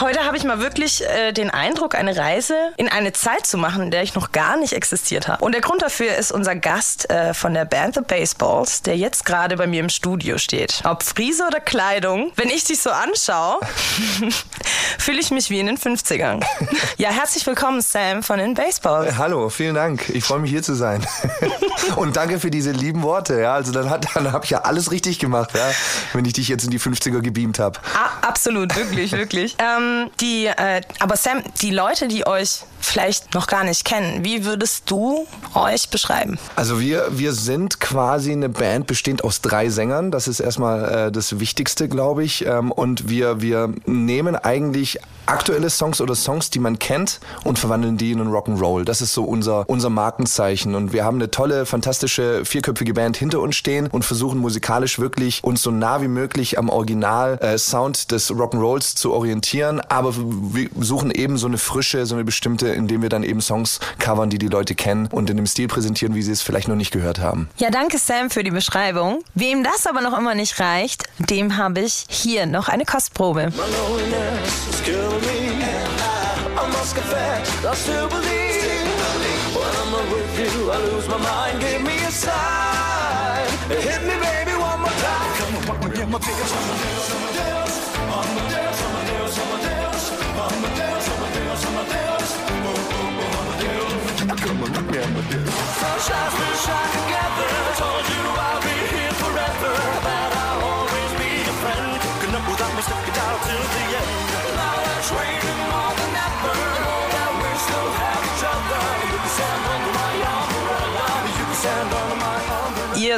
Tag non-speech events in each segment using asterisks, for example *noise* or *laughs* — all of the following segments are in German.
Heute habe ich mal wirklich äh, den Eindruck, eine Reise in eine Zeit zu machen, in der ich noch gar nicht existiert habe. Und der Grund dafür ist unser Gast äh, von der Band The Baseballs, der jetzt gerade bei mir im Studio steht. Ob Friese oder Kleidung, wenn ich dich so anschaue, *laughs* fühle ich mich wie in den 50ern. *laughs* Ja, herzlich willkommen, Sam von den Baseballs. Hallo, vielen Dank. Ich freue mich hier zu sein. *laughs* Und danke für diese lieben Worte. Ja, also dann, dann habe ich ja alles richtig gemacht, ja, wenn ich dich jetzt in die 50er gebeamt habe. Absolut, wirklich, wirklich. Ähm, ähm, die, äh, aber Sam, die Leute, die euch vielleicht noch gar nicht kennen, wie würdest du euch beschreiben? Also wir, wir sind quasi eine Band bestehend aus drei Sängern. Das ist erstmal äh, das Wichtigste, glaube ich. Ähm, und wir, wir nehmen eigentlich aktuelle Songs oder Songs, die man kennt und verwandeln die in einen Rock'n'Roll. Das ist so unser, unser Markenzeichen. Und wir haben eine tolle, fantastische, vierköpfige Band hinter uns stehen und versuchen musikalisch wirklich uns so nah wie möglich am Original-Sound äh, des Rock'n'Rolls zu orientieren. Aber wir suchen eben so eine Frische, so eine bestimmte, indem wir dann eben Songs covern, die die Leute kennen und in dem Stil präsentieren, wie sie es vielleicht noch nicht gehört haben. Ja, danke Sam für die Beschreibung. Wem das aber noch immer nicht reicht, dem habe ich hier noch eine Kostprobe. Me. I, I must confess, I still believe. When I'm not with you, I lose my mind. Give me a sign. Hit me, baby, one more time. Come on, walk me in my biggest. Amadeus, Amadeus, Amadeus, Amadeus, Amadeus, Amadeus, Amadeus. Oh, oh, oh, Amadeus. Come on, walk me, Amadeus. Sunshine, we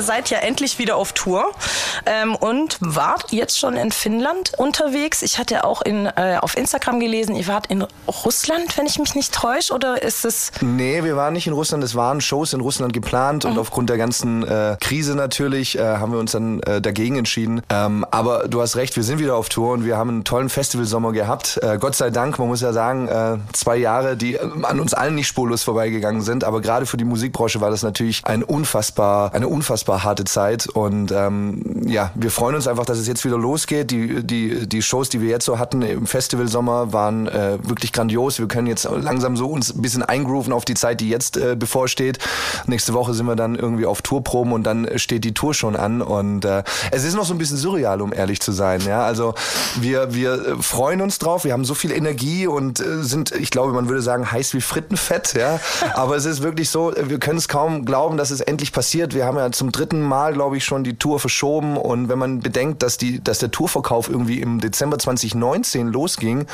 ihr seid ja endlich wieder auf Tour ähm, und wart jetzt schon in Finnland unterwegs. Ich hatte auch in, äh, auf Instagram gelesen, ihr wart in Russland, wenn ich mich nicht täusche, oder ist es... Nee, wir waren nicht in Russland, es waren Shows in Russland geplant mhm. und aufgrund der ganzen äh, Krise natürlich äh, haben wir uns dann äh, dagegen entschieden. Ähm, aber du hast recht, wir sind wieder auf Tour und wir haben einen tollen Festivalsommer gehabt. Äh, Gott sei Dank, man muss ja sagen, äh, zwei Jahre, die an uns allen nicht spurlos vorbeigegangen sind, aber gerade für die Musikbranche war das natürlich ein unfassbar, eine unfassbar harte Zeit und ähm, ja, wir freuen uns einfach, dass es jetzt wieder losgeht. Die, die, die Shows, die wir jetzt so hatten im Festivalsommer, waren äh, wirklich grandios. Wir können jetzt langsam so uns ein bisschen eingrooven auf die Zeit, die jetzt äh, bevorsteht. Nächste Woche sind wir dann irgendwie auf Tourproben und dann steht die Tour schon an. Und äh, es ist noch so ein bisschen surreal, um ehrlich zu sein. Ja, also wir, wir freuen uns drauf. Wir haben so viel Energie und äh, sind, ich glaube, man würde sagen, heiß wie Frittenfett. Ja, aber es ist wirklich so, wir können es kaum glauben, dass es endlich passiert. Wir haben ja zum dritten Mal, glaube ich, schon die Tour verschoben und wenn man bedenkt, dass, die, dass der Tourverkauf irgendwie im Dezember 2019 losging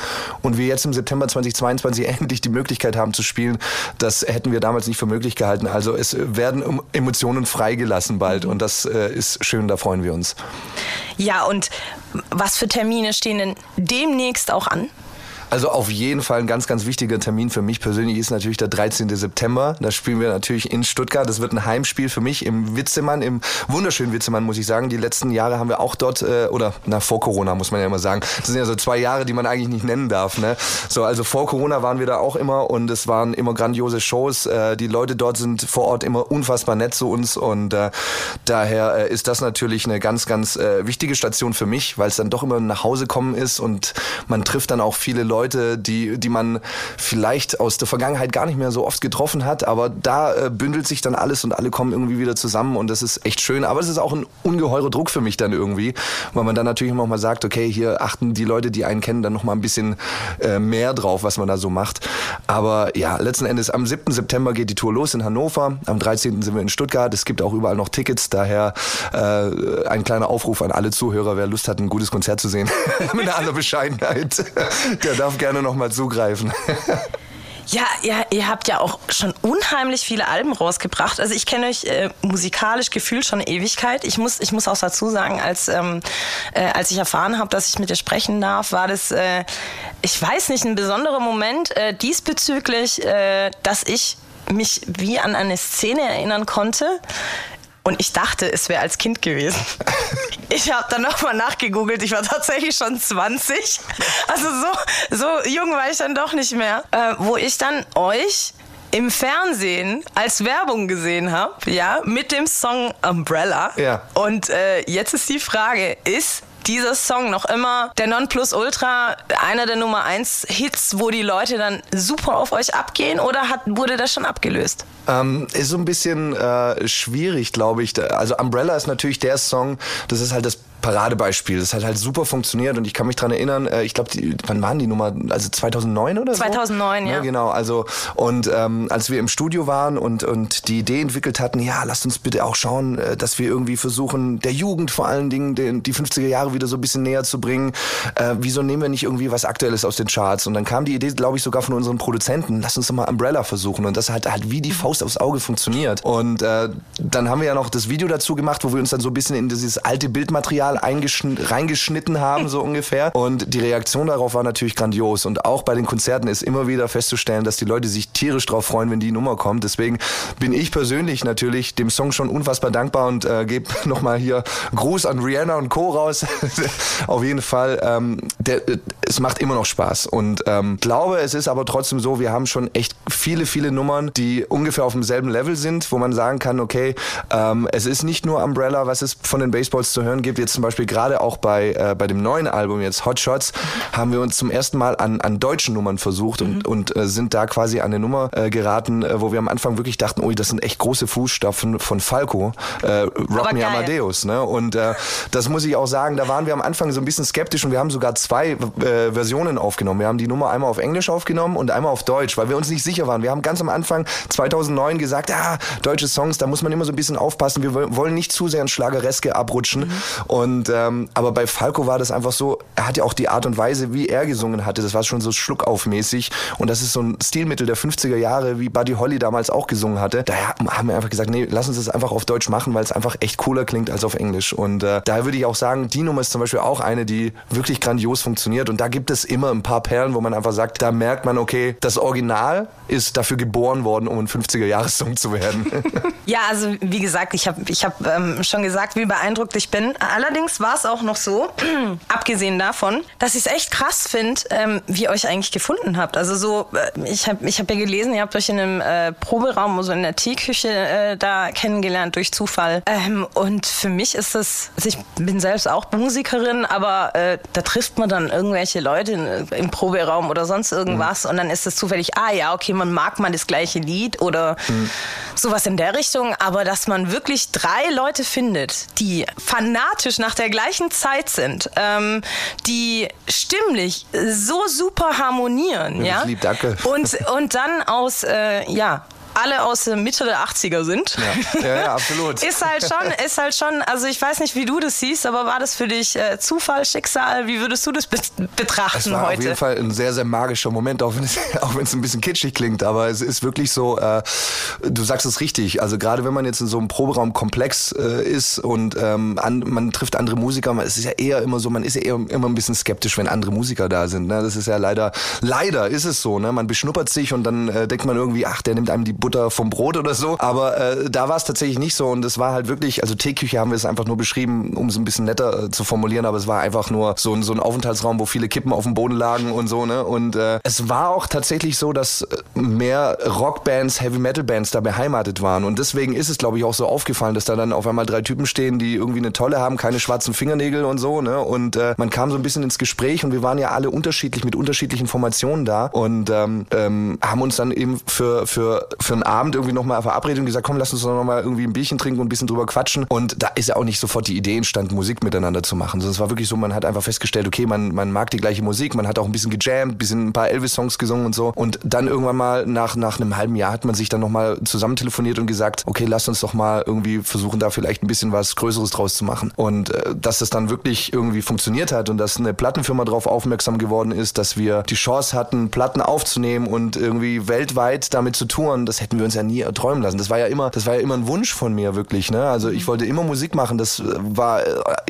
und wir jetzt im September 2022 *laughs* endlich die Möglichkeit haben zu spielen, das hätten wir damals nicht für möglich gehalten. Also es werden Emotionen freigelassen bald und das äh, ist schön, da freuen wir uns. Ja, und was für Termine stehen denn demnächst auch an? Also auf jeden Fall ein ganz, ganz wichtiger Termin für mich persönlich ist natürlich der 13. September. Da spielen wir natürlich in Stuttgart. Das wird ein Heimspiel für mich im Witzemann, im wunderschönen Witzemann, muss ich sagen. Die letzten Jahre haben wir auch dort, äh, oder na, vor Corona muss man ja immer sagen. Das sind ja so zwei Jahre, die man eigentlich nicht nennen darf. Ne? So, also vor Corona waren wir da auch immer und es waren immer grandiose Shows. Äh, die Leute dort sind vor Ort immer unfassbar nett zu uns und äh, daher äh, ist das natürlich eine ganz, ganz äh, wichtige Station für mich, weil es dann doch immer nach Hause kommen ist und man trifft dann auch viele Leute Leute, die, die man vielleicht aus der Vergangenheit gar nicht mehr so oft getroffen hat, aber da äh, bündelt sich dann alles und alle kommen irgendwie wieder zusammen und das ist echt schön. Aber es ist auch ein ungeheurer Druck für mich dann irgendwie, weil man dann natürlich immer mal sagt, okay, hier achten die Leute, die einen kennen, dann noch mal ein bisschen äh, mehr drauf, was man da so macht. Aber ja, letzten Endes am 7. September geht die Tour los in Hannover, am 13. sind wir in Stuttgart. Es gibt auch überall noch Tickets, daher äh, ein kleiner Aufruf an alle Zuhörer, wer Lust hat, ein gutes Konzert zu sehen, *laughs* mit aller Bescheidenheit, der darf darf gerne nochmal zugreifen. *laughs* Ja, ja, ihr habt ja auch schon unheimlich viele Alben rausgebracht. Also ich kenne euch äh, musikalisch gefühlt schon Ewigkeit. Ich muss, ich muss auch dazu sagen, als, ähm, äh, als ich erfahren habe, dass ich mit dir sprechen darf, war das, äh, ich weiß nicht, ein besonderer Moment äh, diesbezüglich, äh, dass ich mich wie an eine Szene erinnern konnte, und ich dachte, es wäre als Kind gewesen. *laughs* Ich habe dann nochmal nachgegoogelt. Ich war tatsächlich schon 20. Also so, so jung war ich dann doch nicht mehr. Äh, wo ich dann euch im Fernsehen als Werbung gesehen habe, ja, mit dem Song Umbrella. Ja. Und äh, jetzt ist die Frage, ist dieser Song noch immer der Nonplusultra, einer der Nummer 1 Hits, wo die Leute dann super auf euch abgehen oder hat, wurde das schon abgelöst? Ähm, ist so ein bisschen äh, schwierig, glaube ich. Also Umbrella ist natürlich der Song, das ist halt das Paradebeispiel. Das hat halt super funktioniert und ich kann mich dran erinnern, äh, ich glaube, wann waren die Nummer? Also 2009 oder so? 2009, ja. ja genau, also und ähm, als wir im Studio waren und, und die Idee entwickelt hatten, ja, lasst uns bitte auch schauen, äh, dass wir irgendwie versuchen, der Jugend vor allen Dingen den, die 50er Jahre wieder so ein bisschen näher zu bringen. Äh, wieso nehmen wir nicht irgendwie was Aktuelles aus den Charts? Und dann kam die Idee, glaube ich, sogar von unseren Produzenten, lass uns doch mal Umbrella versuchen. Und das hat halt wie die Faust aufs Auge funktioniert. Und äh, dann haben wir ja noch das Video dazu gemacht, wo wir uns dann so ein bisschen in dieses alte Bildmaterial reingeschnitten haben, so ungefähr. Und die Reaktion darauf war natürlich grandios. Und auch bei den Konzerten ist immer wieder festzustellen, dass die Leute sich tierisch drauf freuen, wenn die Nummer kommt. Deswegen bin ich persönlich natürlich dem Song schon unfassbar dankbar und äh, gebe *laughs* nochmal hier Gruß an Rihanna und Co. raus. *laughs* Auf jeden Fall, ähm, der, es macht immer noch Spaß. Und ähm, glaube, es ist aber trotzdem so, wir haben schon echt viele, viele Nummern, die ungefähr auf demselben Level sind, wo man sagen kann, okay, ähm, es ist nicht nur Umbrella, was es von den Baseballs zu hören gibt. Jetzt zum Beispiel gerade auch bei, äh, bei dem neuen Album jetzt Hot Shots haben wir uns zum ersten Mal an, an deutschen Nummern versucht und, mhm. und äh, sind da quasi an eine Nummer äh, geraten, äh, wo wir am Anfang wirklich dachten, ui, das sind echt große Fußstapfen von Falco, äh, Rock Me Amadeus. Ne? Und äh, das muss ich auch sagen, da waren wir am Anfang so ein bisschen skeptisch und wir haben sogar zwei äh, Versionen aufgenommen. Wir haben die Nummer einmal auf Englisch aufgenommen und einmal auf Deutsch, weil wir uns nicht sicher waren. Wir haben ganz am Anfang 2009 gesagt, ah, deutsche Songs, da muss man immer so ein bisschen aufpassen. Wir wollen nicht zu sehr ins Schlagereske abrutschen. Mhm. Und ähm, aber bei Falco war das einfach so, er hat ja auch die Art und Weise, wie er gesungen hatte, das war schon so schluckaufmäßig und das ist so ein Stilmittel der 50er Jahre, wie Buddy Holly damals auch gesungen hatte. Daher haben wir einfach gesagt, nee, lass uns das einfach auf Deutsch machen, weil es einfach echt cooler klingt als auf Englisch. Und äh, daher würde ich auch sagen, die Nummer ist zum Beispiel auch eine, die wirklich grandios funktioniert und da gibt es immer ein paar Perlen, wo man einfach sagt, da merkt man, okay, das Original ist dafür geboren worden, um ein 50er-Jahres-Song zu werden. *laughs* ja, also wie gesagt, ich habe ich hab, ähm, schon gesagt, wie beeindruckt ich bin. Allerdings war es auch noch so, *clears throat* abgesehen davon, dass ich es echt krass finde, ähm, wie ihr euch eigentlich gefunden habt. Also so, äh, ich habe ich hab ja gelesen, ihr habt euch in einem äh, Proberaum, also in der Teeküche äh, da kennengelernt durch Zufall. Ähm, und für mich ist das, also ich bin selbst auch Musikerin, aber äh, da trifft man dann irgendwelche Leute in, im Proberaum oder sonst irgendwas mhm. und dann ist es zufällig, ah ja, okay, man mag mal das gleiche Lied oder mhm. sowas in der Richtung, aber dass man wirklich drei Leute findet, die fanatisch nach der gleichen Zeit sind, ähm, die stimmlich so super harmonieren, ja. Lieb, danke. Und, und dann aus, äh, ja, alle aus der Mitte der 80er sind. Ja, ja, ja absolut. *laughs* ist halt schon, ist halt schon, also ich weiß nicht, wie du das siehst, aber war das für dich äh, Zufall, Schicksal? Wie würdest du das be betrachten es war heute? Auf jeden Fall ein sehr, sehr magischer Moment, auch wenn es, *laughs* auch wenn es ein bisschen kitschig klingt, aber es ist wirklich so, äh, du sagst es richtig, also gerade wenn man jetzt in so einem Proberaumkomplex äh, ist und ähm, an, man trifft andere Musiker, es ist ja eher immer so, man ist ja eher immer ein bisschen skeptisch, wenn andere Musiker da sind. Ne? Das ist ja leider, leider ist es so, ne? man beschnuppert sich und dann äh, denkt man irgendwie, ach, der nimmt einem die Butter vom Brot oder so. Aber äh, da war es tatsächlich nicht so und es war halt wirklich, also Teeküche haben wir es einfach nur beschrieben, um es ein bisschen netter äh, zu formulieren, aber es war einfach nur so, ein so ein Aufenthaltsraum, wo viele Kippen auf dem Boden lagen und so, ne? Und äh, es war auch tatsächlich so, dass äh, mehr Rockbands, Heavy Metal Bands da beheimatet waren und deswegen ist es, glaube ich, auch so aufgefallen, dass da dann auf einmal drei Typen stehen, die irgendwie eine tolle haben, keine schwarzen Fingernägel und so, ne? Und äh, man kam so ein bisschen ins Gespräch und wir waren ja alle unterschiedlich mit unterschiedlichen Formationen da und ähm, ähm, haben uns dann eben für für für einen Abend irgendwie nochmal verabredet und gesagt, komm, lass uns doch nochmal irgendwie ein Bierchen trinken und ein bisschen drüber quatschen. Und da ist ja auch nicht sofort die Idee entstanden, Musik miteinander zu machen. Sondern es war wirklich so, man hat einfach festgestellt, okay, man, man mag die gleiche Musik, man hat auch ein bisschen gejammt, ein bisschen ein paar Elvis-Songs gesungen und so. Und dann irgendwann mal nach, nach einem halben Jahr hat man sich dann nochmal zusammen telefoniert und gesagt, okay, lass uns doch mal irgendwie versuchen, da vielleicht ein bisschen was Größeres draus zu machen. Und äh, dass das dann wirklich irgendwie funktioniert hat und dass eine Plattenfirma darauf aufmerksam geworden ist, dass wir die Chance hatten, Platten aufzunehmen und irgendwie weltweit damit zu touren, das hätten wir uns ja nie träumen lassen. Das war ja immer, das war ja immer ein Wunsch von mir wirklich. Ne? Also ich wollte immer Musik machen. Das war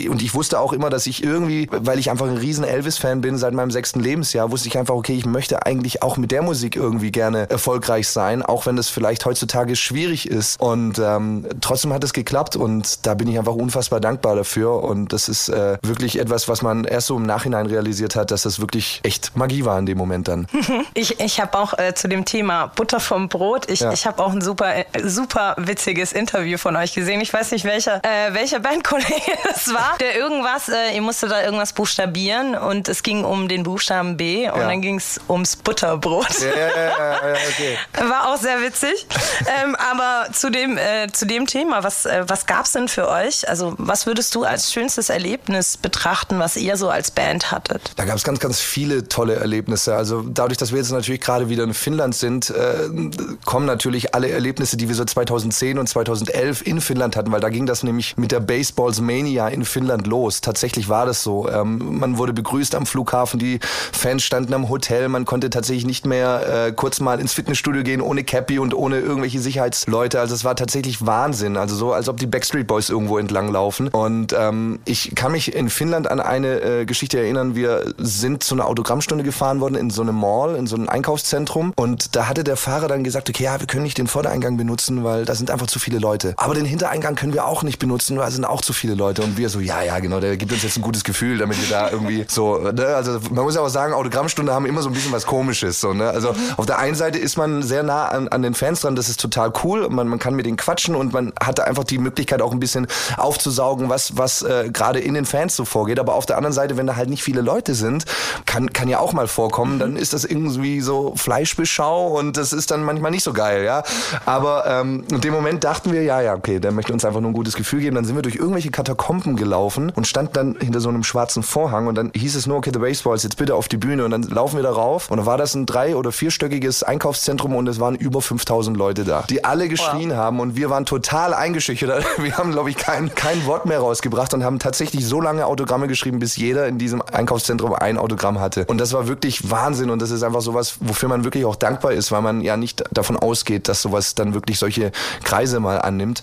und ich wusste auch immer, dass ich irgendwie, weil ich einfach ein riesen Elvis-Fan bin seit meinem sechsten Lebensjahr, wusste ich einfach, okay, ich möchte eigentlich auch mit der Musik irgendwie gerne erfolgreich sein, auch wenn das vielleicht heutzutage schwierig ist. Und ähm, trotzdem hat es geklappt und da bin ich einfach unfassbar dankbar dafür. Und das ist äh, wirklich etwas, was man erst so im Nachhinein realisiert hat, dass das wirklich echt Magie war in dem Moment dann. *laughs* Ich, ich habe auch äh, zu dem Thema Butter vom Brot, ich, Ja. ich habe auch ein super, äh, super witziges Interview von euch gesehen. Ich weiß nicht, welcher, äh, welcher *laughs* Bandkollege es war, der irgendwas, äh, ihr musstet da irgendwas buchstabieren und es ging um den Buchstaben B und Ja. dann ging es ums Butterbrot. Ja, ja, ja, okay. *laughs* War auch sehr witzig. ähm, aber zu dem, äh, zu dem Thema, was, äh, was gab es denn für euch? Also, was würdest du als schönstes Erlebnis betrachten, was ihr so als Band hattet? Da gab es ganz, ganz viele tolle Erlebnisse. Also dadurch, dass wir jetzt natürlich gerade wieder in Finnland sind, äh, kommen natürlich alle Erlebnisse, die wir so 2010 und 2011 in Finnland hatten, weil da ging das nämlich mit der Baseballs Mania in Finnland los. Tatsächlich war das so. Ähm, man wurde begrüßt am Flughafen, die Fans standen am Hotel, man konnte tatsächlich nicht mehr äh, kurz mal ins Fitnessstudio gehen ohne Cappy und ohne irgendwelche Sicherheitsleute. Also es war tatsächlich Wahnsinn. Also so, als ob die Backstreet Boys irgendwo entlang laufen. Und ähm, ich kann mich in Finnland an eine äh, Geschichte erinnern. Wir sind zu einer Autogrammstunde gefahren worden in so einem Mall, in so einem Einkaufszentrum. Und da hatte der Fahrer dann gesagt, okay, ja, wir können nicht den Vordereingang benutzen, weil da sind einfach zu viele Leute. Aber den Hintereingang können wir auch nicht benutzen, weil da sind auch zu viele Leute. Und wir so, ja, ja, genau, der gibt uns jetzt ein gutes Gefühl, damit wir da irgendwie so, ne? also man muss ja auch sagen, Autogrammstunde haben immer so ein bisschen was Komisches. So, ne? Also auf der einen Seite ist man sehr nah an, an den Fans dran, das ist total cool. Man, man kann mit denen quatschen und man hatte einfach die Möglichkeit auch ein bisschen aufzusaugen, was, was äh, gerade in den Fans so vorgeht. Aber auf der anderen Seite, wenn da halt nicht viele Leute sind, kann, kann ja auch mal vorkommen, dann ist das irgendwie so Fleischbeschau und das ist dann manchmal nicht so geil, ja. Aber ähm, in dem Moment dachten wir, ja, ja, okay, der möchte uns einfach nur ein gutes Gefühl geben. Dann sind wir durch irgendwelche Katakomben gelaufen und standen dann hinter so einem schwarzen Vorhang und dann hieß es nur, okay, The Baseballs, jetzt bitte auf die Bühne und dann laufen wir da rauf und dann war das ein drei- oder vierstöckiges Einkaufszentrum und es waren über 5000 Leute da, die alle geschrien haben und wir waren total eingeschüchtert. *laughs* Wir haben, glaube ich, kein, kein Wort mehr rausgebracht und haben tatsächlich so lange Autogramme geschrieben, bis jeder in diesem Einkaufszentrum ein Autogramm hatte. Und das war wirklich Wahnsinn und das ist einfach sowas, wofür man wirklich auch dankbar ist, weil man ja nicht davon ausgeht, dass sowas dann wirklich solche Kreise mal annimmt.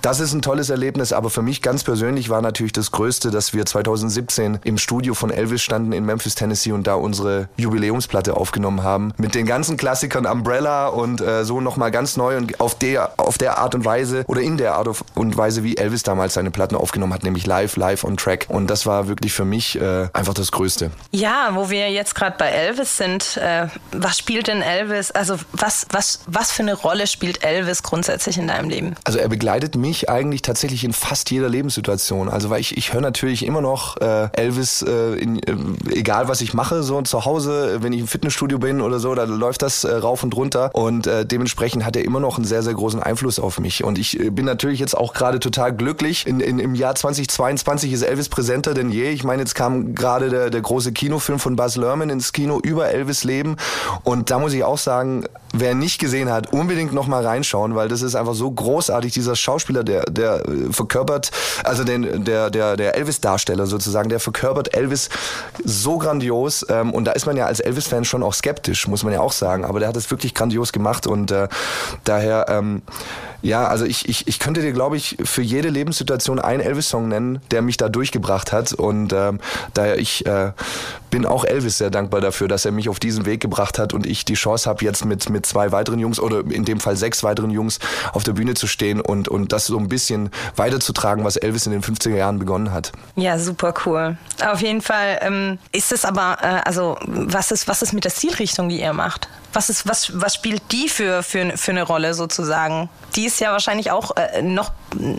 Das ist ein tolles Erlebnis, aber für mich ganz persönlich war natürlich das Größte, dass wir 2017 im Studio von Elvis standen in Memphis, Tennessee und da unsere Jubiläumsplatte aufgenommen haben. Mit den ganzen Klassikern Umbrella und äh, so nochmal ganz neu und auf der, auf der Art und Weise oder in der Art und Weise, wie Elvis damals seine Platten aufgenommen hat, nämlich live, live on track. Und das war wirklich für mich äh, einfach das Größte. Ja, wo wir jetzt gerade bei Elvis sind, äh, was spielt denn Elvis? Also was, was, was für eine Rolle spielt Elvis grundsätzlich in deinem Leben? Also er begleitet mich eigentlich tatsächlich in fast jeder Lebenssituation. Also weil ich, ich höre natürlich immer noch äh, Elvis, äh, in, äh, egal was ich mache, so zu Hause, wenn ich im Fitnessstudio bin oder so, da läuft das äh, rauf und runter. Und äh, dementsprechend hat er immer noch einen sehr, sehr großen Einfluss auf mich. Und ich äh, bin natürlich jetzt auch gerade total glücklich. In, in, Im Jahr 2022 ist Elvis präsenter denn je. Ich meine, jetzt kam gerade der, der große Kinofilm von Buzz Lerman ins Kino über Elvis Leben. Und da muss ich auch sagen, wer nicht gesehen hat, unbedingt noch mal reinschauen, weil das ist einfach so großartig. Dieser Schauspieler, der, der äh, verkörpert, also den, der, der, der Elvis-Darsteller sozusagen, der verkörpert Elvis so grandios. Ähm, und da ist man ja als Elvis-Fan schon auch skeptisch, muss man ja auch sagen. Aber der hat es wirklich grandios gemacht und äh, daher, ähm, ja, also ich, ich, ich könnte dir, glaube ich, für jede Lebenssituation einen Elvis-Song nennen, der mich da durchgebracht hat. Und ähm, daher, ich äh, bin auch Elvis sehr dankbar dafür, dass er mich auf diesen Weg gebracht hat und ich die Chance habe, jetzt mit, mit zwei weiteren Jungs oder in dem Fall sechs weiteren Jungs auf der Bühne zu stehen und, und das so ein bisschen weiterzutragen, was Elvis in den 50er Jahren begonnen hat. Ja, super cool. Auf jeden Fall ähm, ist es aber, äh, also was ist, was ist mit der Zielrichtung, die ihr macht? Was, ist, was, was spielt die für, für, für eine Rolle sozusagen? Die ist ja wahrscheinlich auch äh, noch,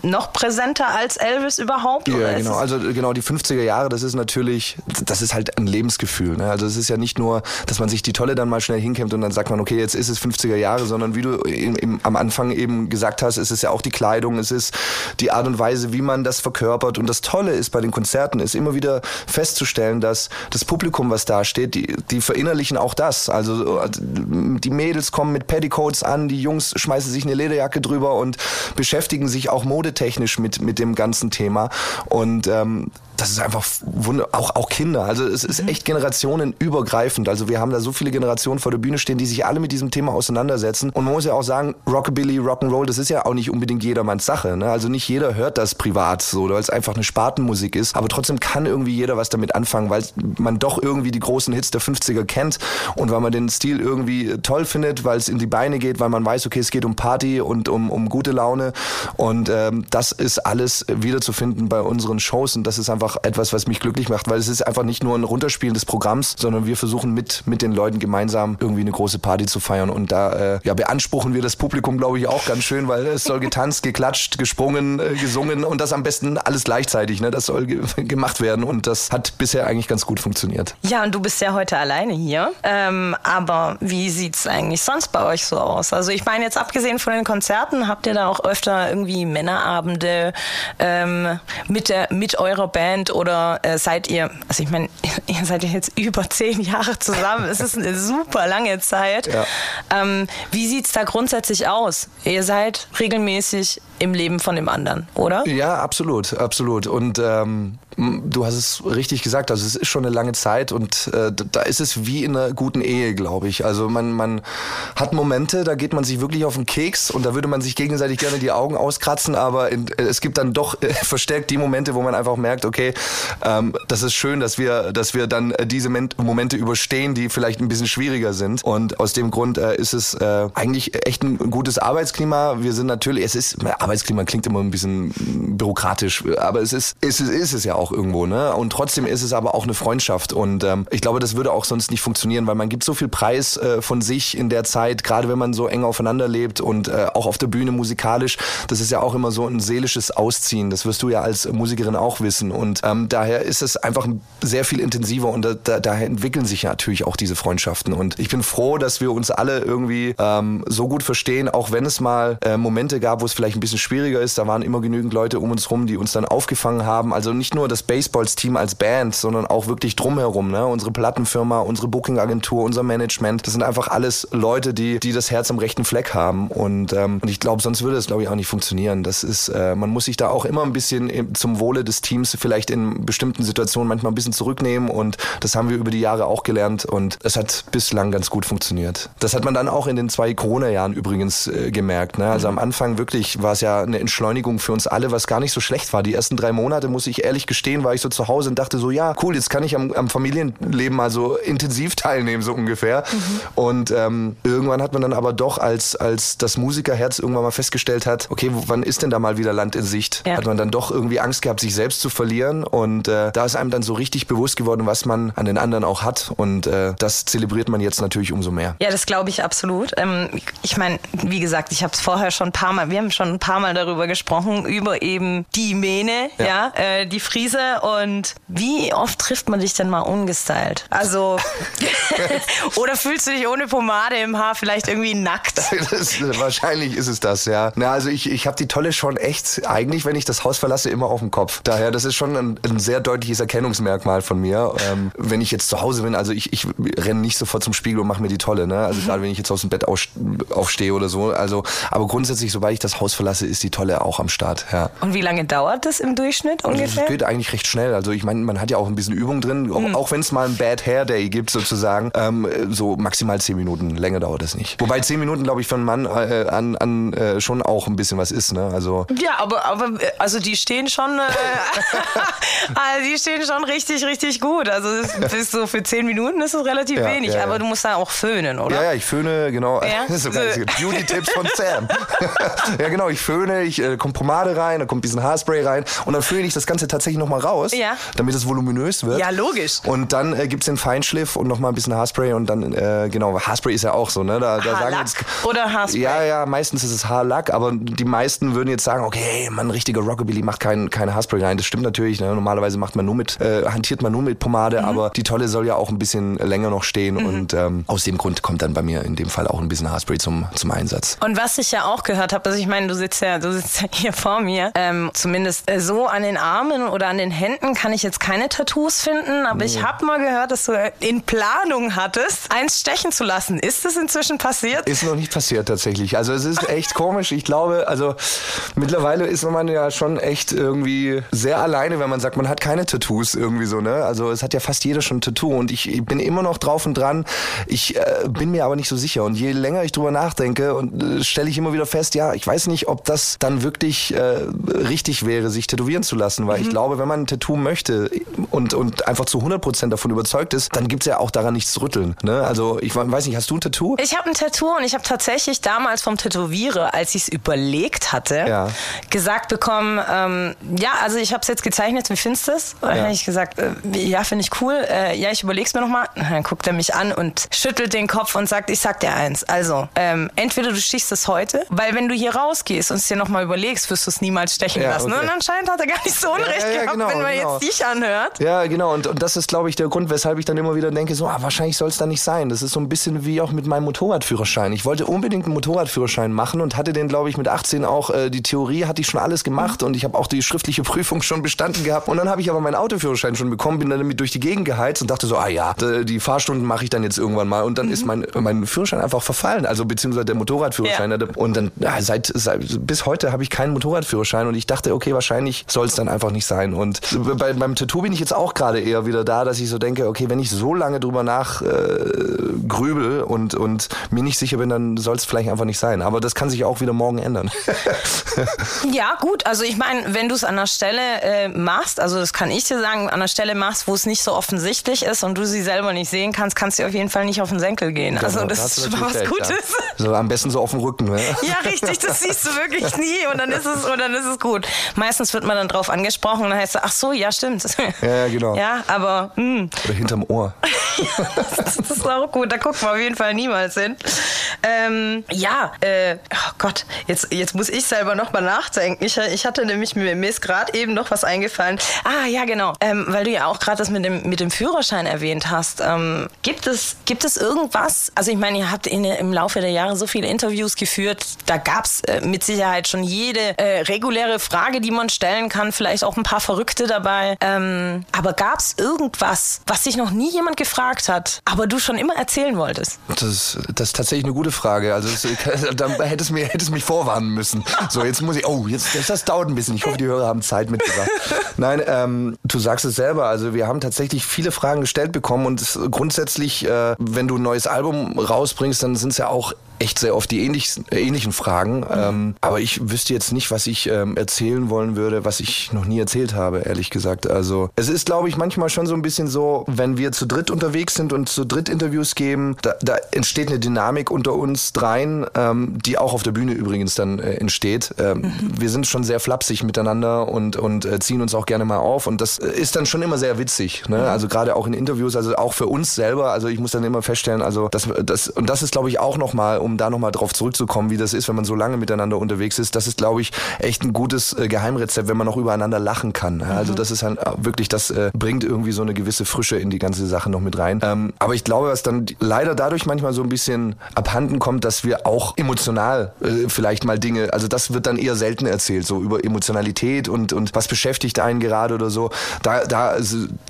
noch präsenter als Elvis überhaupt. Ja, genau. Also genau die 50er Jahre, das ist natürlich, das ist halt ein Lebensgefühl. Ne? Also es ist ja nicht nur, dass man sich die Tolle dann mal schnell hinkämmt und dann sagt man, okay, jetzt ist es 50er Jahre, sondern wie du im, im, am Anfang eben gesagt hast, es ist ja auch die Kleidung, es ist die Art und Weise, wie man das verkörpert. Und das Tolle ist bei den Konzerten, ist immer wieder festzustellen, dass das Publikum, was da steht, die, die verinnerlichen auch das. Also äh, die Mädels kommen mit Petticoats an, die Jungs schmeißen sich eine Lederjacke drüber und beschäftigen sich auch modetechnisch mit, mit dem ganzen Thema. Und ähm, das ist einfach wunder auch, auch Kinder. Also es ist echt generationenübergreifend. Also wir haben da so viele Generationen vor der Bühne stehen, die sich alle mit diesem Thema auseinandersetzen. Und man muss ja auch sagen, Rockabilly, Rock'n'Roll, das ist ja auch nicht unbedingt jedermanns Sache. Ne? Also nicht jeder hört das privat so, weil es einfach eine Spartenmusik ist. Aber trotzdem kann irgendwie jeder was damit anfangen, weil man doch irgendwie die großen Hits der 50er kennt und weil man den Stil irgendwie toll findet, weil es in die Beine geht, weil man weiß, okay, es geht um Party und um, um gute Laune. Und ähm, das ist alles wiederzufinden bei unseren Shows. Und das ist einfach etwas, was mich glücklich macht, weil es ist einfach nicht nur ein Runterspielen des Programms, sondern wir versuchen mit, mit den Leuten gemeinsam irgendwie eine große Party zu feiern. Und da äh, ja, beanspruchen wir das Publikum, glaube ich, auch ganz schön, weil es soll getanzt, geklatscht, gesprungen, äh, gesungen und das am besten alles gleichzeitig. Ne? Das soll ge gemacht werden und das hat bisher eigentlich ganz gut funktioniert. Ja, und du bist ja heute alleine hier. Ähm, aber wie sieht es eigentlich sonst bei euch so aus? Also ich meine jetzt abgesehen von den Konzerten, habt ihr da auch öfter irgendwie Männerabende ähm, mit, der, mit eurer Band oder äh, seid ihr, also ich meine, *laughs* ihr seid ja jetzt über zehn Jahre zusammen. Es ist eine super lange Zeit. Ja. Ähm, wie sieht es da grundsätzlich aus? Ihr seid regelmäßig im Leben von dem anderen, oder? Ja, absolut, absolut. Und ähm, du hast es richtig gesagt, also es ist schon eine lange Zeit und äh, da ist es wie in einer guten Ehe, glaube ich. Also man, man hat Momente, da geht man sich wirklich auf den Keks und da würde man sich gegenseitig gerne die Augen auskratzen, aber in, es gibt dann doch *laughs* äh, verstärkt die Momente, wo man einfach merkt, okay, ähm, das ist schön, dass wir, dass wir dann äh, diese Momente überstehen, die vielleicht ein bisschen schwieriger sind. Und aus dem Grund äh, ist es äh, eigentlich echt ein gutes Arbeitsklima. Wir sind natürlich, es ist, Arbeitsklima klingt immer ein bisschen bürokratisch, aber es ist, es ist, ist es ja auch irgendwo, ne? Und trotzdem ist es aber auch eine Freundschaft. Und ähm, ich glaube, das würde auch sonst nicht funktionieren, weil man gibt so viel Preis äh, von sich in der Zeit, gerade wenn man so eng aufeinander lebt und äh, auch auf der Bühne musikalisch. Das ist ja auch immer so ein seelisches Ausziehen. Das wirst du ja als Musikerin auch wissen. Und ähm, daher ist es einfach sehr viel intensiver und da, da, daher entwickeln sich ja natürlich auch diese Freundschaften. Und ich bin froh, dass wir uns alle irgendwie ähm, so gut verstehen, auch wenn es mal äh, Momente gab, wo es vielleicht ein bisschen schwieriger ist. Da waren immer genügend Leute um uns rum, die uns dann aufgefangen haben. Also nicht nur das Baseballs-Team als Band, sondern auch wirklich drumherum. Ne? Unsere Plattenfirma, unsere Booking-Agentur, unser Management. Das sind einfach alles Leute, die, die das Herz am rechten Fleck haben. Und, ähm, und ich glaube, sonst würde es, glaube ich, auch nicht funktionieren. Das ist, äh, man muss sich da auch immer ein bisschen zum Wohle des Teams vielleicht in bestimmten Situationen manchmal ein bisschen zurücknehmen. Und das haben wir über die Jahre auch gelernt. Und es hat bislang ganz gut funktioniert. Das hat man dann auch in den zwei Corona-Jahren übrigens äh, gemerkt. Ne? Also am Anfang wirklich war es ja eine Entschleunigung für uns alle, was gar nicht so schlecht war. Die ersten drei Monate, muss ich ehrlich gestehen, war ich so zu Hause und dachte so, ja, cool, jetzt kann ich am, am Familienleben mal so intensiv *laughs* teilnehmen, so ungefähr. Mhm. Und ähm, irgendwann hat man dann aber doch, als, als das Musikerherz irgendwann mal festgestellt hat, okay, wann ist denn da mal wieder Land in Sicht? Ja. Hat man dann doch irgendwie Angst gehabt, sich selbst zu verlieren. Und äh, da ist einem dann so richtig bewusst geworden, was man an den anderen auch hat. Und äh, das zelebriert man jetzt natürlich umso mehr. Ja, das glaube ich absolut. Ähm, ich meine, wie gesagt, ich habe es vorher schon ein paar Mal, wir haben schon ein paar Mal darüber gesprochen, über eben die Mähne, ja, ja äh, die Friese. Und wie oft trifft man dich denn mal ungestylt? Also, *laughs* oder fühlst du dich ohne Pomade im Haar vielleicht irgendwie nackt? *laughs* Das, wahrscheinlich ist es das, ja. Na, also ich, ich habe die Tolle schon echt, eigentlich, wenn ich das Haus verlasse, immer auf dem Kopf. Daher, das ist schon ein, ein sehr deutliches Erkennungsmerkmal von mir. Ähm, wenn ich jetzt zu Hause bin, also ich, ich renne nicht sofort zum Spiegel und mache mir die Tolle, ne? Also mhm. gerade wenn ich jetzt aus dem Bett aufstehe oder so. Also, aber grundsätzlich, sobald ich das Haus verlasse, ist die Tolle auch am Start, ja. Und wie lange dauert das im Durchschnitt ungefähr? Also, das geht eigentlich recht schnell. Also ich meine, man hat ja auch ein bisschen Übung drin, mhm. auch wenn es mal ein Bad Hair Day gibt sozusagen. Ähm, so maximal zehn Minuten, länger dauert das nicht. Wobei zehn Minuten, glaube ich, für einen Mann äh, an, an äh, schon auch ein bisschen was ist. Ne? Also ja, aber, aber also die stehen schon, äh, *laughs* *laughs* also die stehen schon richtig, richtig gut. Also bis so für zehn Minuten ist es relativ ja, wenig, ja, aber ja. du musst da auch föhnen, oder? Ja, ja, ich föhne, genau. Ja? *laughs* so Beauty-Tipps von Sam. ja, genau, ich föhne, ich äh, kommt Pomade rein, da kommt ein bisschen Haarspray rein und dann föhne ich das Ganze tatsächlich nochmal raus, ja. damit es voluminös wird. Ja, logisch. Und dann äh, gibt es den Feinschliff und nochmal ein bisschen Haarspray und dann, äh, genau, Haarspray ist ja auch so, ne? Da, da sagen jetzt, oder Haarspray? Ja, ja, meistens ist es Haarlack, aber die meisten würden jetzt sagen, okay, hey, man, richtiger Rockabilly macht kein, keine Haarspray rein. Das stimmt natürlich, ne? normalerweise macht man nur mit, äh, hantiert man nur mit Pomade, mhm. aber die Tolle soll ja auch ein bisschen länger noch stehen mhm. und ähm, aus dem Grund kommt dann bei mir in dem Fall auch ein bisschen Haarspray zum, zum Einsatz. Und was ich ja auch gehört habe, also ich meine, du sitzt sitzt ja, du sitzt ja hier vor mir. Ähm, zumindest äh, so an den Armen oder an den Händen kann ich jetzt keine Tattoos finden, aber ich habe mal gehört, dass du in Planung hattest, eins stechen zu lassen. Ist das inzwischen passiert? Ist noch nicht passiert tatsächlich. Also es ist echt komisch. Ich glaube, also mittlerweile ist man ja schon echt irgendwie sehr alleine, wenn man sagt, man hat keine Tattoos irgendwie so, ne? Also es hat ja fast jeder schon ein Tattoo und ich, bin immer noch drauf und dran. Ich äh, bin mir aber nicht so sicher und je länger ich drüber nachdenke und äh, stelle ich immer wieder fest, ja, ich weiß nicht, ob das dann wirklich äh, richtig wäre, sich tätowieren zu lassen, weil ich glaube, wenn man ein Tattoo möchte und, und einfach zu 100% davon überzeugt ist, dann gibt's ja auch daran nichts zu rütteln. Ne? Also ich weiß nicht, hast du ein Tattoo? Ich habe ein Tattoo und ich habe tatsächlich damals vom Tätowierer, als ich es überlegt hatte, Ja. gesagt bekommen, ähm, ja, also ich habe es jetzt gezeichnet, wie findest du es? Und dann Ja. habe ich gesagt, äh, ja, finde ich cool. Äh, ja, ich überleg's mir nochmal. Dann guckt er mich an und schüttelt den Kopf und sagt, ich sag dir eins. Also, ähm, entweder du stichst es heute, weil wenn du hier rausgehst und es dir nochmal überlegst, wirst du es niemals stechen Ja, lassen. okay. Und anscheinend hat er gar nicht so Unrecht ja, ja, gehabt, genau, wenn man genau. jetzt dich anhört. Ja, genau. Und, und das ist, glaube ich, der Grund, weshalb ich dann immer wieder denke, so, ah, wahrscheinlich soll es da nicht sein. Das ist so ein bisschen wie auch mit meinem Motorradführerschein. Ich wollte unbedingt einen Motorradführerschein machen und hatte den, glaube ich, mit 18 auch, äh, die Theorie hatte ich schon alles gemacht und ich habe auch die schriftliche *laughs* Prüfung schon bestanden gehabt. Und dann habe ich aber meinen Autoführerschein schon bekommen, bin dann damit durch die Gegend geheizt und dachte so, ah ja, die Fahrstunden mache ich dann jetzt irgendwann mal. Und dann ist mein, mein Führerschein einfach verfallen, also beziehungsweise der Motorradführerschein. Ja. Und dann, ja, seit, seit bis heute habe ich keinen Motorradführerschein und ich dachte, okay, wahrscheinlich soll es dann einfach nicht sein. Und bei, beim Tattoo bin ich jetzt auch gerade eher wieder da, dass ich so denke, okay, wenn ich so lange drüber nach äh, grübel und, und mir nicht sicher bin, dann soll es vielleicht einfach nicht sein. Aber das kann sich auch wieder morgen ändern. *laughs* Ja, gut. Also ich meine, wenn du es an der Stelle äh, machst, also das kann ich dir sagen, an der Stelle machst, wo es nicht so offensichtlich ist und du sie selber nicht sehen kannst, kannst du auf jeden Fall nicht auf den Senkel gehen. also Genau, das da hast ist schon mal was recht, Gutes. Ja. So, am besten so auf dem Rücken. Ne? Ja, richtig, das siehst du wirklich nie und dann ist es und dann ist es gut. Meistens wird man dann drauf angesprochen und dann heißt es, ach so, ja, stimmt. Ja, genau. Ja, aber hm, Oder hinterm Ohr. *laughs* das ist auch gut, da guckt man auf jeden Fall niemals hin. Ähm, ja, äh, oh Gott, jetzt, jetzt muss ich selber noch mal nachdenken. Ich, ich hatte nämlich, mir, mir ist gerade eben noch was eingefallen. Ah, ja, genau. Ähm, weil du ja auch gerade das mit dem, mit dem Führerschein erwähnt hast. Ähm, gibt, es, gibt es irgendwas, also ich meine, ihr habt in, im Laufe der Jahre so viele Interviews geführt, da gab es äh, mit Sicherheit schon jede äh, reguläre Frage, die man stellen kann, vielleicht auch ein paar Verrückte dabei. Ähm, aber gab es irgendwas, was sich noch nie jemand gefragt hat, aber du schon immer erzählen wolltest? Das, ist- das ist tatsächlich eine gute Frage. Also das, *laughs* da hättest du mir, hättest mich vorwarnen müssen. So, jetzt muss ich. Oh, jetzt das, das dauert ein bisschen. Ich hoffe, die Hörer haben Zeit mitgebracht. *laughs* Nein, ähm, du sagst es selber. Also wir haben tatsächlich viele Fragen gestellt bekommen und es, grundsätzlich, äh, wenn du ein neues Album rausbringst, dann sind es ja auch echt sehr oft die ähnlich, ähnlichen Fragen. Ähm, aber ich wüsste jetzt nicht, was ich ähm, erzählen wollen würde, was ich noch nie erzählt habe, ehrlich gesagt. Also es ist, glaube ich, manchmal schon so ein bisschen so, wenn wir zu dritt unterwegs sind und zu dritt Interviews geben, da, da entsteht eine Dynamik unter uns dreien, ähm, die auch auf der Bühne übrigens dann äh, entsteht. Ähm, Wir sind schon sehr flapsig miteinander und, und äh, ziehen uns auch gerne mal auf. Und das äh, ist dann schon immer sehr witzig. Ne? Also gerade auch in Interviews, also auch für uns selber. Also ich muss dann immer feststellen, also das, das und das ist, glaube ich, auch nochmal, um da nochmal drauf zurückzukommen, wie das ist, wenn man so lange miteinander unterwegs ist. Das ist, glaube ich, echt ein gutes äh, Geheimrezept, wenn man noch übereinander lachen kann. Also das ist halt äh, wirklich, das äh, bringt irgendwie so eine gewisse Frische in die ganze Sache noch mit rein. Ähm, aber ich glaube, was dann leider dadurch manchmal so ein bisschen abhanden kommt, dass wir auch emotional vielleicht mal Dinge, also das wird dann eher selten erzählt, so über Emotionalität und, und was beschäftigt einen gerade oder so. Da, da,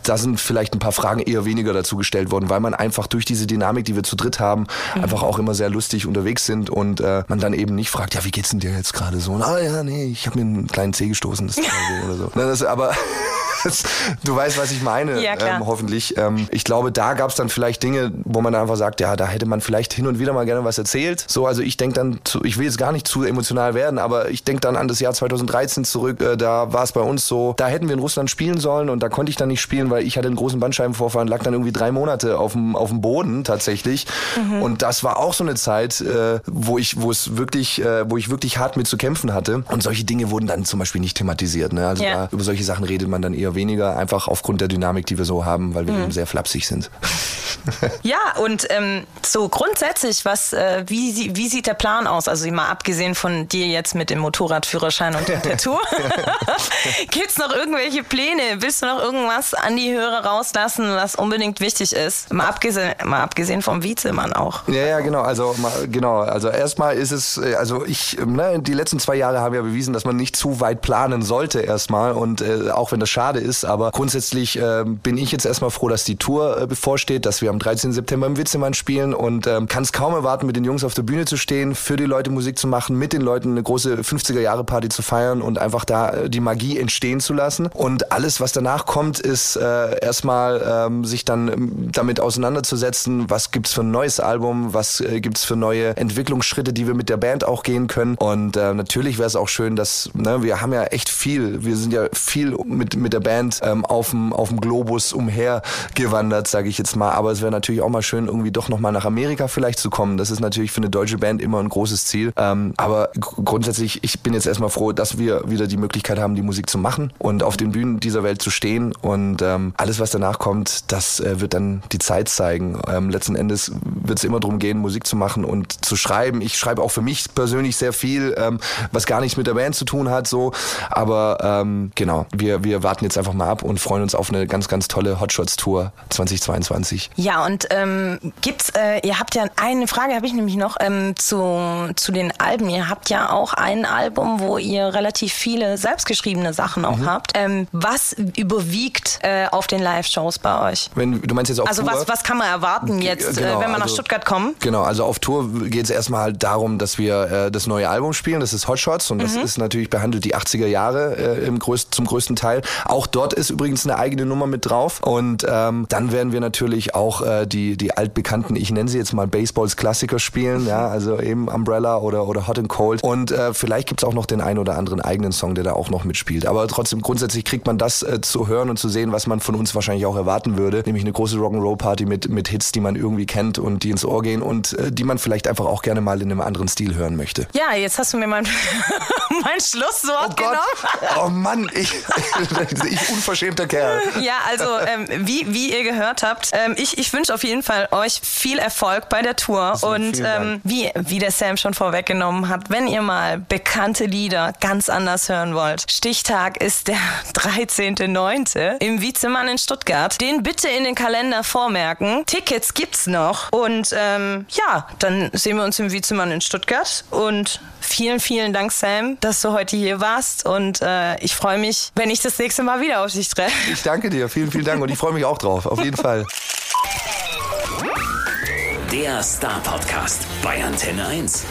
da sind vielleicht ein paar Fragen eher weniger dazu gestellt worden, weil man einfach durch diese Dynamik, die wir zu dritt haben, einfach auch immer sehr lustig unterwegs sind und äh, man dann eben nicht fragt, ja, wie geht's denn dir jetzt gerade so? Ah ja, nee, ich habe mir einen kleinen Zeh gestoßen, das ist oder so. *laughs* Na, das, aber *laughs* du weißt, was ich meine, Ja, ähm, hoffentlich. Ähm, ich glaube, da gab es dann vielleicht Dinge, wo man einfach sagt, ja, da hätte man vielleicht hin und wieder mal gerne was erzählt. So, also ich denke dann, zu, ich will jetzt gar nicht zu emotional werden, aber ich denke dann an das Jahr 2013 zurück. Äh, da war es bei uns so, da hätten wir in Russland spielen sollen und da konnte ich dann nicht spielen, weil ich hatte einen großen Bandscheibenvorfall und lag dann irgendwie drei Monate auf dem auf dem Boden tatsächlich. Und das war auch so eine Zeit, äh, wo ich, wo es wirklich, äh, wo ich wirklich hart mit zu kämpfen hatte. Und solche Dinge wurden dann zum Beispiel nicht thematisiert. Ne? Also Ja. da, über solche Sachen redet man dann eher eher weniger, einfach aufgrund der Dynamik, die wir so haben, weil wir eben sehr flapsig sind. Ja, und ähm, so grundsätzlich, was, äh, wie, wie sieht der Plan aus? Also mal abgesehen von dir jetzt mit dem Motorradführerschein und dem Tattoo. *laughs* Gibt's noch irgendwelche Pläne? Willst du noch irgendwas an die Hörer rauslassen, was unbedingt wichtig ist? Mal abgesehen, mal abgesehen vom Vizemann auch. Ja, ja, genau. Also mal- genau. Also erstmal ist es, äh, also ich, ne, die letzten zwei Jahre haben ja bewiesen, dass man nicht zu weit planen sollte erstmal und äh, auch wenn das schade ist, aber grundsätzlich äh, bin ich jetzt erstmal froh, dass die Tour äh, bevorsteht, dass wir am 13. September im Witzemann spielen und ähm, kann es kaum erwarten, mit den Jungs auf der Bühne zu stehen, für die Leute Musik zu machen, mit den Leuten eine große 50er Jahre Party zu feiern und einfach da äh, die Magie entstehen zu lassen. Und alles, was danach kommt, ist äh, erstmal ähm, sich dann ähm, damit auseinanderzusetzen, was gibt's für ein neues Album, was äh, gibt's für neue Entwicklungsschritte, die wir mit der Band auch gehen können. Und äh, natürlich wäre es auch schön, dass ne, wir haben ja echt viel, wir sind ja viel mit mit der Band ähm, auf dem Globus umhergewandert, sage ich jetzt mal. Aber es wäre natürlich auch mal schön, irgendwie doch noch mal nach Amerika vielleicht zu kommen. Das ist natürlich für eine deutsche Band immer ein großes Ziel. Ähm, aber gr- grundsätzlich, ich bin jetzt erstmal froh, dass wir wieder die Möglichkeit haben, die Musik zu machen und auf den Bühnen dieser Welt zu stehen. Und ähm, alles, was danach kommt, das äh, wird dann die Zeit zeigen. Ähm, letzten Endes wird es immer darum gehen, Musik zu machen und zu schreiben. Ich schreibe auch für mich persönlich sehr viel, ähm, was gar nichts mit der Band zu tun hat. So, aber ähm, genau, wir wir warten jetzt einfach mal ab und freuen uns auf eine ganz ganz tolle Hotshots Tour 2022. Ja, und ähm, gibt's, äh, ihr habt ja eine Frage habe ich nämlich noch ähm, zu, zu den Alben. Ihr habt ja auch ein Album, wo ihr relativ viele selbstgeschriebene Sachen auch habt. Ähm, was überwiegt äh, auf den Live-Shows bei euch? Wenn du meinst jetzt auf Also Tour? was, was kann man erwarten jetzt, Genau, äh, wenn wir nach also- Stuttgart kommen? Genau, also auf Tour geht es erstmal halt darum, dass wir äh, das neue Album spielen. Das ist Hotshots und das ist natürlich behandelt die 80er Jahre äh, im größ zum größten Teil. Auch dort ist übrigens eine eigene Nummer mit drauf. Und ähm, dann werden wir natürlich auch äh, die, die altbekannten, ich nenne sie jetzt mal Baseballs Klassiker spielen, ja, also eben Umbrella oder, oder Hot and Cold. Und äh, vielleicht gibt's auch noch den einen oder anderen eigenen Song, der da auch noch mitspielt. Aber trotzdem grundsätzlich kriegt man das äh, zu hören und zu sehen, was man von uns wahrscheinlich auch erwarten würde, nämlich eine große Rock'n'Roll-Party mit, mit Hits, die man irgendwie kennt und die ins Ohr gehen und äh, die man vielleicht einfach auch gerne mal in einem anderen Stil hören möchte. Ja, jetzt hast du mir mein, *laughs* mein Schlusswort genommen. Oh Mann, ich, *laughs* ich unverschämter Kerl. *laughs* Ja, also ähm, wie, wie ihr gehört habt, ähm, ich, ich wünsche auf jeden Fall euch viel Erfolg bei der Tour. So, und ähm, wie, wie der Sam schon vorweggenommen hat, wenn ihr mal bekannte Lieder ganz anders hören wollt, Stichtag ist der *laughs* 13.09. im Wiezemann in Stuttgart. Den bitte in den Kalender vormerken. Tickets gibt's noch. Und ähm, ja, dann sehen wir uns im Wiezemann in Stuttgart. Und vielen, vielen Dank, Sam, dass du heute hier warst. Und äh, ich freue mich, wenn ich das nächste Mal wieder auf dich treffe. Ich danke dir, vielen, vielen Dank und ich freue mich auch drauf, auf jeden Fall. Der Star Podcast bei Antenne 1.